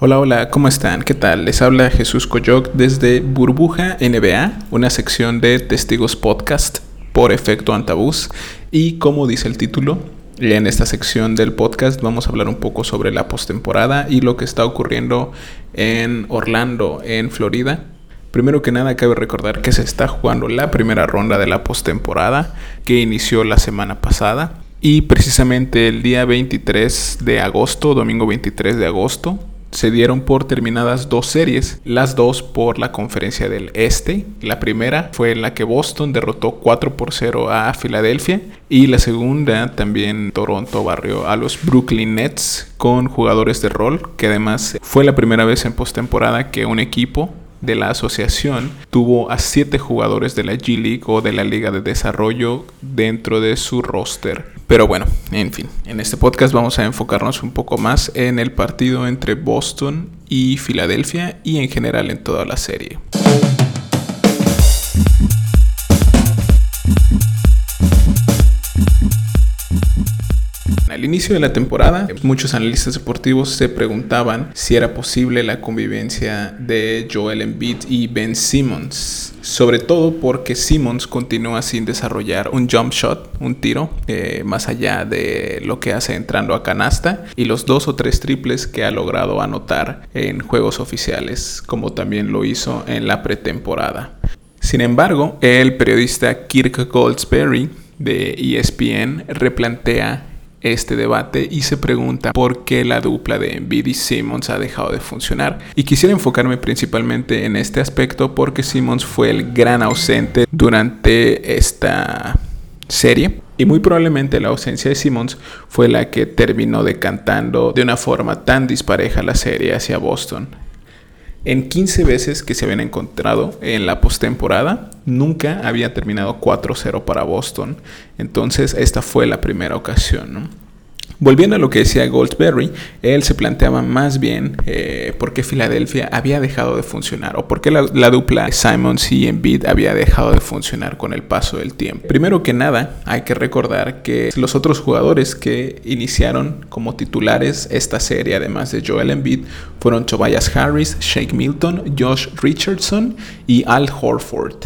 Hola, hola, ¿cómo están? ¿Qué tal? Les habla Jesús Coyoc desde Burbuja NBA, una sección de Testigos Podcast por efecto antabús. Y como dice el título, en esta sección del podcast vamos a hablar un poco sobre la postemporada y lo que está ocurriendo en Orlando, en Florida. Primero que nada, cabe recordar que se está jugando la primera ronda de la postemporada que inició la semana pasada. Y precisamente el día 23 de agosto, domingo 23 de agosto, se dieron por terminadas dos series, las dos por la conferencia del Este. La primera fue en la que Boston derrotó 4 por 0 a Filadelfia y la segunda también Toronto barrió a los Brooklyn Nets con jugadores de rol, que además fue la primera vez en postemporada que un equipo de la asociación tuvo a siete jugadores de la G League o de la Liga de Desarrollo dentro de su roster. Pero bueno, en fin, en este podcast vamos a enfocarnos un poco más en el partido entre Boston y Filadelfia y en general en toda la serie. Inicio de la temporada, muchos analistas deportivos se preguntaban si era posible la convivencia de Joel Embiid y Ben Simmons. Sobre todo porque Simmons continúa sin desarrollar un jump shot, un tiro, eh, más allá de lo que hace entrando a canasta y los dos o tres triples que ha logrado anotar en juegos oficiales, como también lo hizo en la pretemporada. Sin embargo, el periodista Kirk Goldsberry de ESPN replantea este debate y se pregunta por qué la dupla de Embiid Simmons ha dejado de funcionar. Y quisiera enfocarme principalmente en este aspecto porque Simmons fue el gran ausente durante esta serie. Y muy probablemente la ausencia de Simmons fue la que terminó decantando de una forma tan dispareja la serie hacia Boston. En 15 veces que se habían encontrado en la postemporada, nunca había terminado 4-0 para Boston. Entonces, esta fue la primera ocasión. ¿no? Volviendo a lo que decía Goldsberry, él se planteaba más bien eh, por qué Filadelfia había dejado de funcionar o por qué la, dupla Simons y Embiid había dejado de funcionar con el paso del tiempo. Primero que nada, hay que recordar que los otros jugadores que iniciaron como titulares esta serie, además de Joel Embiid, fueron Tobias Harris, Shake Milton, Josh Richardson y Al Horford.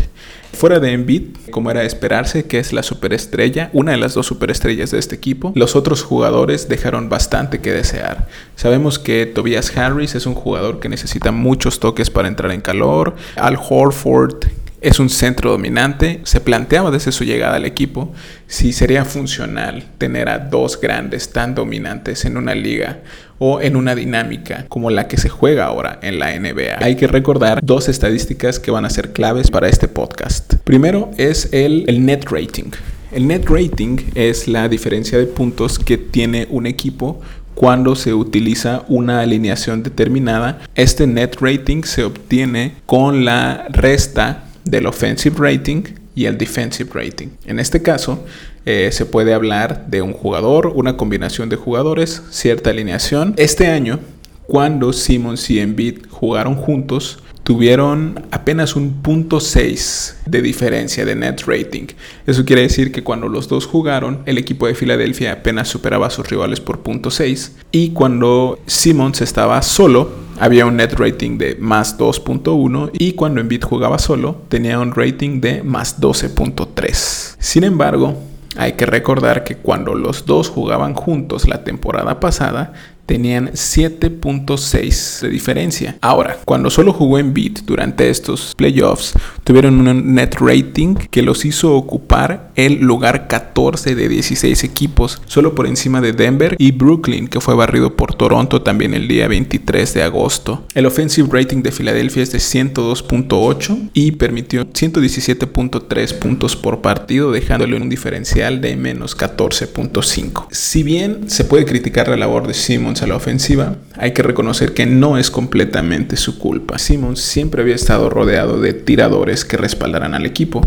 Fuera de Embiid, como era de esperarse, que es la superestrella, una de las dos superestrellas de este equipo, los otros jugadores dejaron bastante que desear. Sabemos que Tobias Harris es un jugador que necesita muchos toques para entrar en calor. Al Horford es un centro dominante. Se planteaba desde su llegada al equipo si sería funcional tener a dos grandes tan dominantes en una liga o en una dinámica como la que se juega ahora en la NBA. Hay que recordar dos estadísticas que van a ser claves para este podcast. Primero es el, el net rating. El net rating es la diferencia de puntos que tiene un equipo cuando se utiliza una alineación determinada. Este net rating se obtiene con la resta del offensive rating y el defensive rating. En este caso, eh, se puede hablar de un jugador, una combinación de jugadores, cierta alineación. Este año, cuando Simmons y Embiid jugaron juntos, tuvieron apenas un punto 6 de diferencia de net rating. Eso quiere decir que cuando los dos jugaron, el equipo de Filadelfia apenas superaba a sus rivales por punto 6 y cuando Simmons estaba solo, había un net rating de más 2.1 y cuando Embiid jugaba solo, tenía un rating de más 12.3. Sin embargo, hay que recordar que cuando los dos jugaban juntos la temporada pasada, tenían 7.6 de diferencia. Ahora, cuando solo jugó en beat durante estos playoffs, tuvieron un net rating que los hizo ocupar el lugar 14 de 16 equipos, solo por encima de Denver y Brooklyn, que fue barrido por Toronto también el día 23 de agosto. El offensive rating de Filadelfia es de 102.8 y permitió 117.3 puntos por partido, dejándole un diferencial de menos 14.5. Si bien se puede criticar la labor de Simmons a la ofensiva, hay que reconocer que no es completamente su culpa. Simmons siempre había estado rodeado de tiradores que respaldaran al equipo,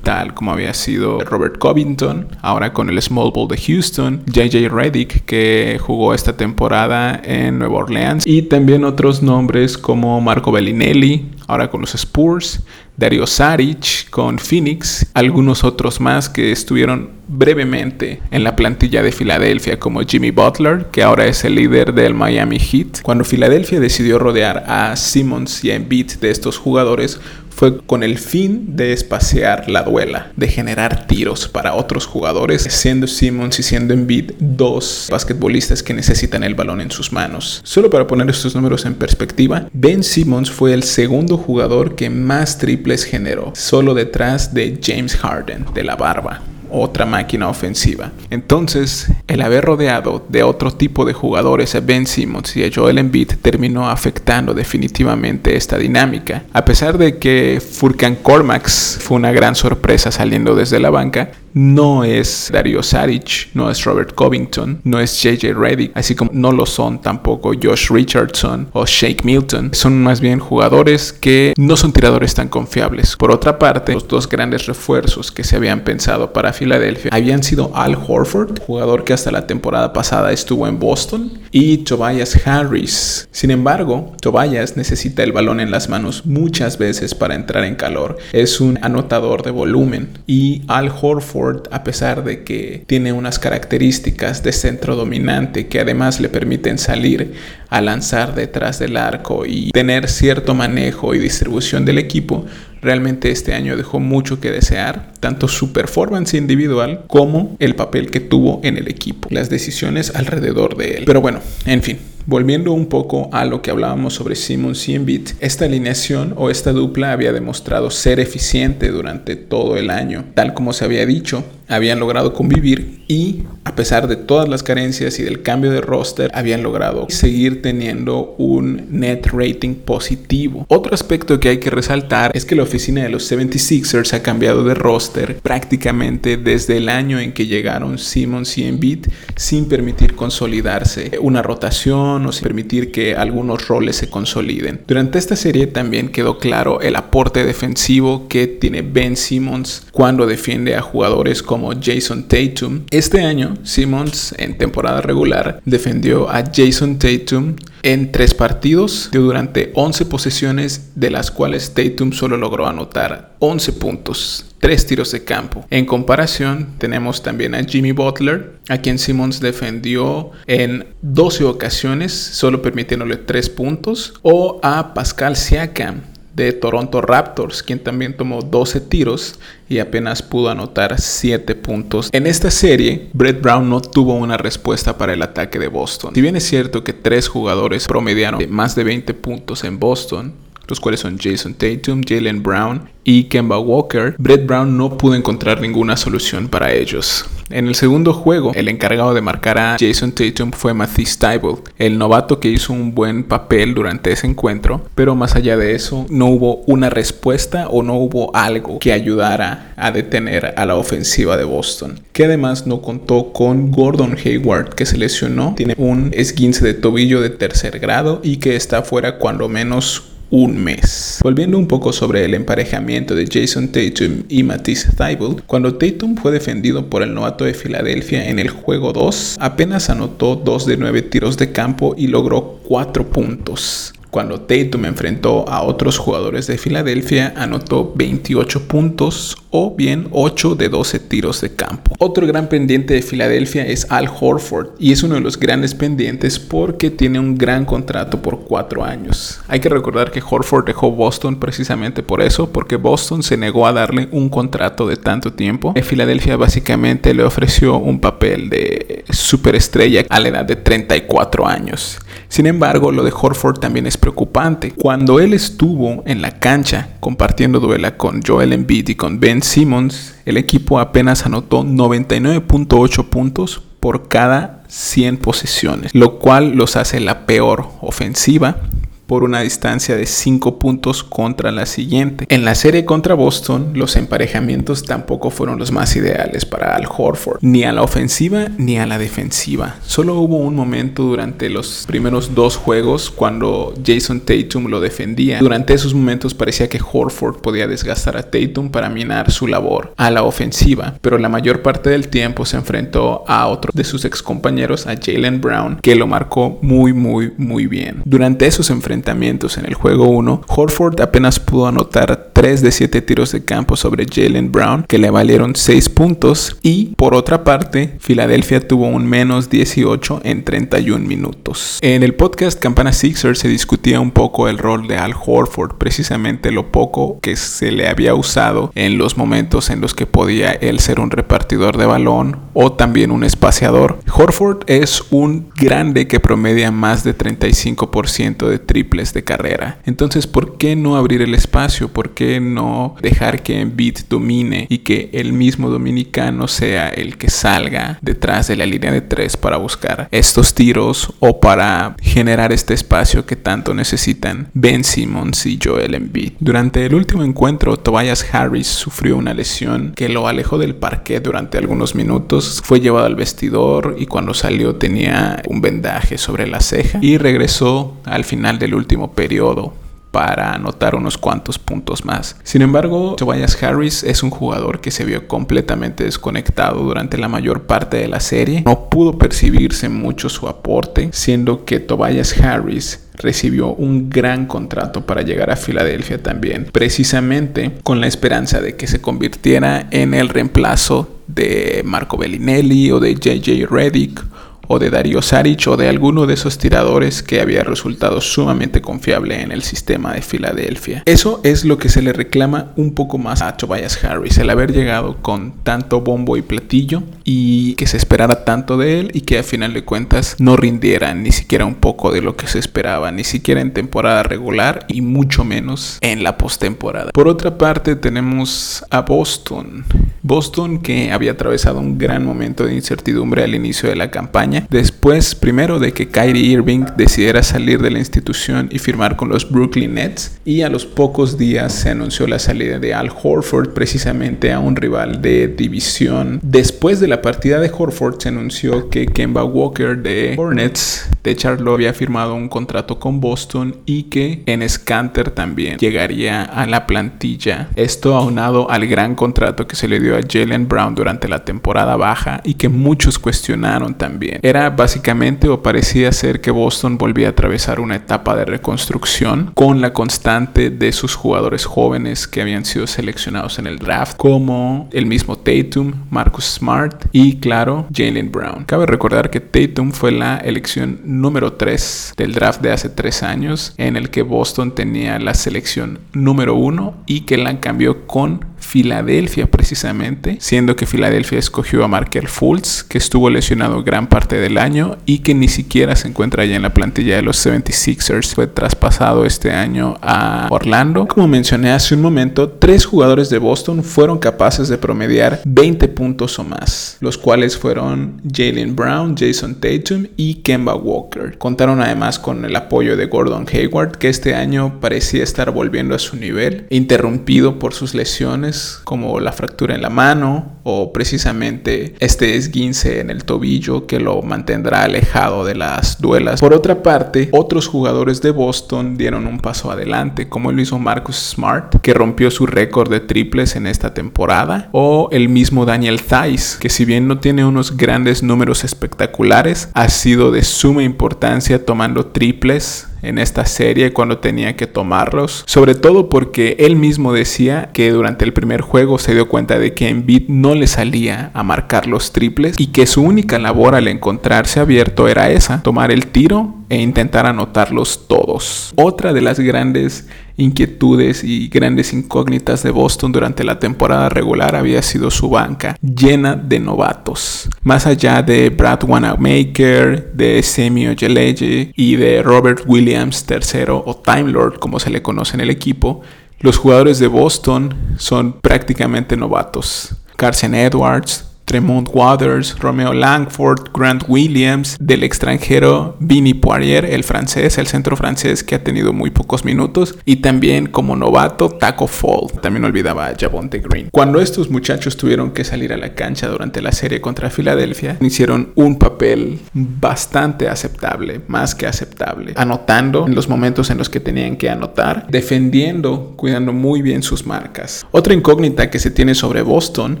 tal como había sido Robert Covington, ahora con el Small Ball de Houston, JJ Reddick, que jugó esta temporada en Nueva Orleans, y también otros nombres como Marco Bellinelli, ahora con los Spurs, Dario Saric con Phoenix, algunos otros más que estuvieron brevemente en la plantilla de Filadelfia como Jimmy Butler, que ahora es el líder del Miami Heat. Cuando Filadelfia decidió rodear a Simmons y a Embiid de estos jugadores, fue con el fin de espaciar la duela, de generar tiros para otros jugadores, siendo Simmons y siendo Embiid dos basquetbolistas que necesitan el balón en sus manos. Solo para poner estos números en perspectiva, Ben Simmons fue el segundo jugador que más triples generó, solo detrás de James Harden de la barba otra máquina ofensiva. Entonces, el haber rodeado de otro tipo de jugadores a Ben Simmons y a Joel Embiid terminó afectando definitivamente esta dinámica. A pesar de que Furkan Kormax fue una gran sorpresa saliendo desde la banca, no es Dario Saric, no es Robert Covington, no es JJ Reddick, así como no lo son tampoco Josh Richardson o Shake Milton. Son más bien jugadores que no son tiradores tan confiables. Por otra parte, los dos grandes refuerzos que se habían pensado para Filadelfia habían sido Al Horford, jugador que hasta la temporada pasada estuvo en Boston, y Tobias Harris. Sin embargo, Tobias necesita el balón en las manos muchas veces para entrar en calor. Es un anotador de volumen y Al Horford a pesar de que tiene unas características de centro dominante que además le permiten salir a lanzar detrás del arco y tener cierto manejo y distribución del equipo, realmente este año dejó mucho que desear, tanto su performance individual como el papel que tuvo en el equipo, las decisiones alrededor de él. Pero bueno, en fin, Volviendo un poco a lo que hablábamos sobre Simmons y esta alineación o esta dupla había demostrado ser eficiente durante todo el año. Tal como se había dicho, habían logrado convivir y a pesar de todas las carencias y del cambio de roster, habían logrado seguir teniendo un net rating positivo. Otro aspecto que hay que resaltar es que la oficina de los 76ers ha cambiado de roster prácticamente desde el año en que llegaron Simmons y Embiid sin permitir consolidarse una rotación o sin permitir que algunos roles se consoliden. Durante esta serie también quedó claro el aporte defensivo que tiene Ben Simmons cuando defiende a jugadores como Jason Tatum. Este año Simmons en temporada regular defendió a Jason Tatum en tres partidos durante 11 posesiones de las cuales Tatum solo logró anotar 11 puntos, 3 tiros de campo. En comparación tenemos también a Jimmy Butler, a quien Simmons defendió en 12 ocasiones, solo permitiéndole 3 puntos, o a Pascal Siakam, de Toronto Raptors, quien también tomó 12 tiros y apenas pudo anotar 7 puntos. En esta serie, Brett Brown no tuvo una respuesta para el ataque de Boston. Si bien es cierto que tres jugadores promediaron más de 20 puntos en Boston, los cuales son Jason Tatum, Jalen Brown y Kemba Walker, Brett Brown no pudo encontrar ninguna solución para ellos. En el segundo juego, el encargado de marcar a Jason Tatum fue Matisse Tybalt, el novato que hizo un buen papel durante ese encuentro, pero más allá de eso, no hubo una respuesta o no hubo algo que ayudara a detener a la ofensiva de Boston, que además no contó con Gordon Hayward, que se lesionó, tiene un esguince de tobillo de tercer grado y que está fuera cuando menos un mes. Volviendo un poco sobre el emparejamiento de Jason Tatum y Matisse Thybulle, cuando Tatum fue defendido por el novato de Filadelfia en el juego 2, apenas anotó 2 de 9 tiros de campo y logró 4 puntos. Cuando Tatum enfrentó a otros jugadores de Filadelfia, anotó 28 puntos o bien 8 de 12 tiros de campo. Otro gran pendiente de Filadelfia es Al Horford y es uno de los grandes pendientes porque tiene un gran contrato por 4 años. Hay que recordar que Horford dejó Boston precisamente por eso, porque Boston se negó a darle un contrato de tanto tiempo. Filadelfia básicamente le ofreció un papel de superestrella a la edad de 34 años. Sin embargo, lo de Horford también es preocupante. Cuando él estuvo en la cancha compartiendo duela con Joel Embiid y con Ben Simmons, el equipo apenas anotó 99.8 puntos por cada 100 posesiones, lo cual los hace la peor ofensiva por una distancia de 5 puntos contra la siguiente. En la serie contra Boston, los emparejamientos tampoco fueron los más ideales para Al Horford, ni a la ofensiva ni a la defensiva. Solo hubo un momento durante los primeros dos juegos cuando Jason Tatum lo defendía. Durante esos momentos parecía que Horford podía desgastar a Tatum para minar su labor a la ofensiva, pero la mayor parte del tiempo se enfrentó a otro de sus ex compañeros, a Jalen Brown, que lo marcó muy muy muy bien. Durante esos enfrentamientos en el juego 1, Horford apenas pudo anotar 3 de 7 tiros de campo sobre Jalen Brown, que le valieron 6 puntos, y por otra parte, Filadelfia tuvo un menos 18 en 31 minutos. En el podcast Campana Sixer se discutía un poco el rol de Al Horford, precisamente lo poco que se le había usado en los momentos en los que podía él ser un repartidor de balón o también un espaciador. Horford es un grande que promedia más de 35% de de carrera. Entonces, ¿por qué no abrir el espacio? ¿Por qué no dejar que Embiid domine y que el mismo dominicano sea el que salga detrás de la línea de tres para buscar estos tiros o para generar este espacio que tanto necesitan Ben Simmons y Joel Embiid? Durante el último encuentro, Tobias Harris sufrió una lesión que lo alejó del parque durante algunos minutos, fue llevado al vestidor y cuando salió tenía un vendaje sobre la ceja y regresó al final del último periodo para anotar unos cuantos puntos más. Sin embargo, Tobias Harris es un jugador que se vio completamente desconectado durante la mayor parte de la serie. No pudo percibirse mucho su aporte, siendo que Tobias Harris recibió un gran contrato para llegar a Filadelfia también, precisamente con la esperanza de que se convirtiera en el reemplazo de Marco Bellinelli o de JJ Redick o de Darío Saric o de alguno de esos tiradores que había resultado sumamente confiable en el sistema de Filadelfia. Eso es lo que se le reclama un poco más a Tobias Harris, el haber llegado con tanto bombo y platillo y que se esperara tanto de él y que a final de cuentas no rindiera ni siquiera un poco de lo que se esperaba, ni siquiera en temporada regular y mucho menos en la postemporada. Por otra parte tenemos a Boston. Boston que había atravesado un gran momento de incertidumbre al inicio de la campaña después primero de que Kyrie Irving decidiera salir de la institución y firmar con los Brooklyn Nets y a los pocos días se anunció la salida de Al Horford precisamente a un rival de división. Después de la partida de Horford se anunció que Kemba Walker de Hornets de Charlotte había firmado un contrato con Boston y que en Scanter también llegaría a la plantilla. Esto aunado al gran contrato que se le dio a Jalen Brown durante la temporada baja y que muchos cuestionaron también. Era básicamente o parecía ser que Boston volvía a atravesar una etapa de reconstrucción con la constante de sus jugadores jóvenes que habían sido seleccionados en el draft, como el mismo Tatum, Marcus Smart y claro, Jalen Brown. Cabe recordar que Tatum fue la elección número 3 del draft de hace 3 años, en el que Boston tenía la selección número 1 y que la cambió con Filadelfia precisamente, siendo que Filadelfia escogió a Markel Fultz, que estuvo lesionado gran parte del año y que ni siquiera se encuentra ya en la plantilla de los 76ers. Fue traspasado este año a Orlando. Como mencioné hace un momento, tres jugadores de Boston fueron capaces de promediar 20 puntos o más, los cuales fueron Jalen Brown, Jason Tatum y Kemba Walker. Contaron además con el apoyo de Gordon Hayward, que este año parecía estar volviendo a su nivel, interrumpido por sus lesiones como la fractura en la mano o precisamente este esguince en el tobillo que lo mantendrá alejado de las duelas. Por otra parte, otros jugadores de Boston dieron un paso adelante, como lo hizo Marcus Smart, que rompió su récord de triples en esta temporada, o el mismo Daniel Thais, que si bien no tiene unos grandes números espectaculares, ha sido de suma importancia tomando triples en esta serie cuando tenía que tomarlos, sobre todo porque él mismo decía que durante el primer juego se dio cuenta de que Embiid no le salía a marcar los triples y que su única labor al encontrarse abierto era esa, tomar el tiro e intentar anotarlos todos. Otra de las grandes inquietudes y grandes incógnitas de Boston durante la temporada regular había sido su banca, llena de novatos. Más allá de Brad Wanamaker, de Semi Ojeleye y de Robert Williams III o Time Lord como se le conoce en el equipo, los jugadores de Boston son prácticamente novatos. Carson Edwards, Tremont Waters, Romeo Langford, Grant Williams, del extranjero Vinny Poirier, el francés, el centro francés que ha tenido muy pocos minutos, y también como novato Taco Fall. También olvidaba a Javonte Green. Cuando estos muchachos tuvieron que salir a la cancha durante la serie contra Filadelfia, hicieron un papel bastante aceptable, más que aceptable, anotando en los momentos en los que tenían que anotar, defendiendo, cuidando muy bien sus marcas. Otra incógnita que se tiene sobre Boston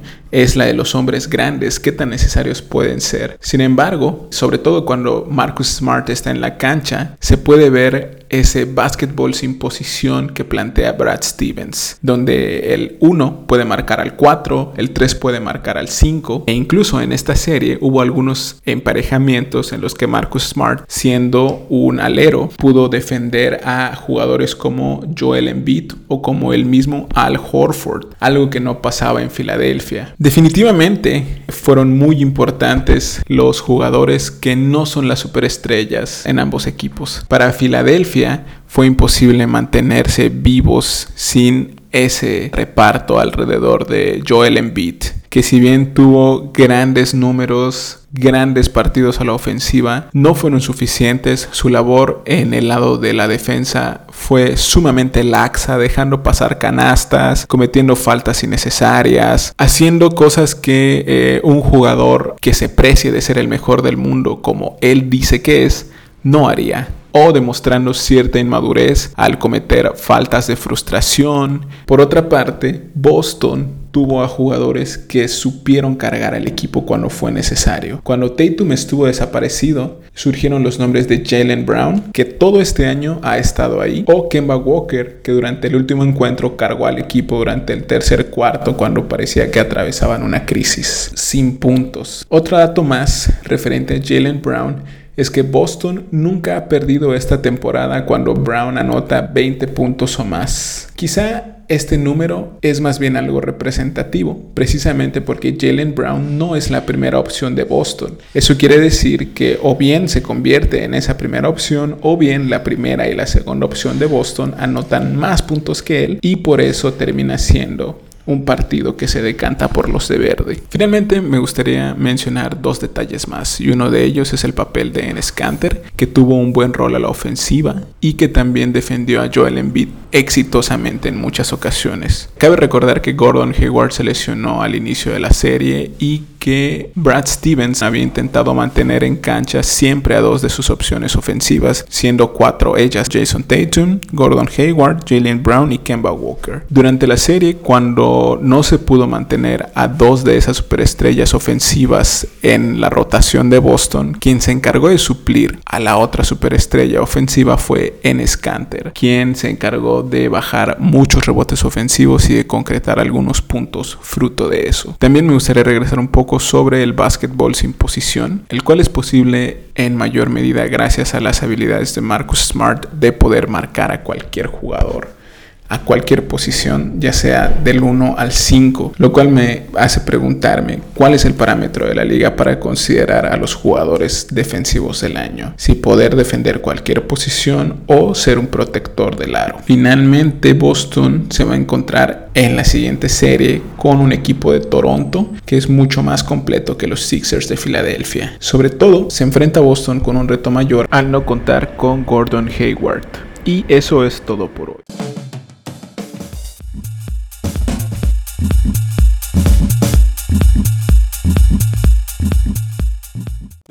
es la de los hombres grandes qué tan necesarios pueden ser. Sin embargo, sobre todo cuando Marcus Smart está en la cancha, se puede ver ese básquetbol sin posición que plantea Brad Stevens, donde el 1 puede marcar al 4, el 3 puede marcar al 5, e incluso en esta serie hubo algunos emparejamientos en los que Marcus Smart, siendo un alero, pudo defender a jugadores como Joel Embiid o como el mismo Al Horford, algo que no pasaba en Filadelfia. Definitivamente fueron muy importantes los jugadores que no son las superestrellas en ambos equipos. Para Filadelfia fue imposible mantenerse vivos sin ese reparto alrededor de Joel Embiid, que si bien tuvo grandes números, grandes partidos a la ofensiva, no fueron suficientes. Su labor en el lado de la defensa fue sumamente laxa, dejando pasar canastas, cometiendo faltas innecesarias, haciendo cosas que eh, un jugador que se precie de ser el mejor del mundo, como él dice que es, no haría o demostrando cierta inmadurez al cometer faltas de frustración. Por otra parte, Boston tuvo a jugadores que supieron cargar al equipo cuando fue necesario. Cuando Tatum estuvo desaparecido, surgieron los nombres de Jalen Brown, que todo este año ha estado ahí, o Kemba Walker, que durante el último encuentro cargó al equipo durante el tercer cuarto cuando parecía que atravesaban una crisis, sin puntos. Otro dato más referente a Jalen Brown es que Boston nunca ha perdido esta temporada cuando Brown anota 20 puntos o más. Quizá este número es más bien algo representativo, precisamente porque Jalen Brown no es la primera opción de Boston. Eso quiere decir que o bien se convierte en esa primera opción o bien la primera y la segunda opción de Boston anotan más puntos que él y por eso termina siendo un partido que se decanta por los de verde. Finalmente me gustaría mencionar dos detalles más y uno de ellos es el papel de Enes Kanter que tuvo un buen rol a la ofensiva y que también defendió a Joel Embiid exitosamente en muchas ocasiones. Cabe recordar que Gordon Hayward se lesionó al inicio de la serie y que Brad Stevens había intentado mantener en cancha siempre a dos de sus opciones ofensivas, siendo cuatro ellas Jason Tatum, Gordon Hayward, Jalen Brown y Kemba Walker. Durante la serie, cuando no se pudo mantener a dos de esas superestrellas ofensivas en la rotación de Boston, quien se encargó de suplir a la otra superestrella ofensiva fue Enes Kanter, quien se encargó de bajar muchos rebotes ofensivos y de concretar algunos puntos fruto de eso. También me gustaría regresar un poco sobre el básquetbol sin posición, el cual es posible en mayor medida gracias a las habilidades de Marcus Smart de poder marcar a cualquier jugador a cualquier posición, ya sea del 1 al 5, lo cual me hace preguntarme cuál es el parámetro de la liga para considerar a los jugadores defensivos del año, si poder defender cualquier posición o ser un protector del aro. Finalmente Boston se va a encontrar en la siguiente serie con un equipo de Toronto que es mucho más completo que los Sixers de Filadelfia. Sobre todo se enfrenta a Boston con un reto mayor al no contar con Gordon Hayward. Y eso es todo por hoy.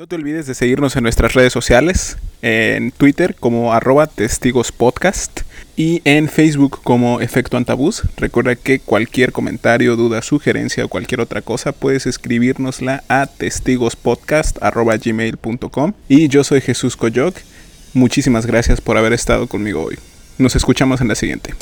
No te olvides de seguirnos en nuestras redes sociales, en Twitter como arroba testigospodcast y en Facebook como Efecto Antabús. Recuerda que cualquier comentario, duda, sugerencia o cualquier otra cosa puedes escribirnosla a testigospodcast.gmail.com Y yo soy Jesús Coyoc. Muchísimas gracias por haber estado conmigo hoy. Nos escuchamos en la siguiente.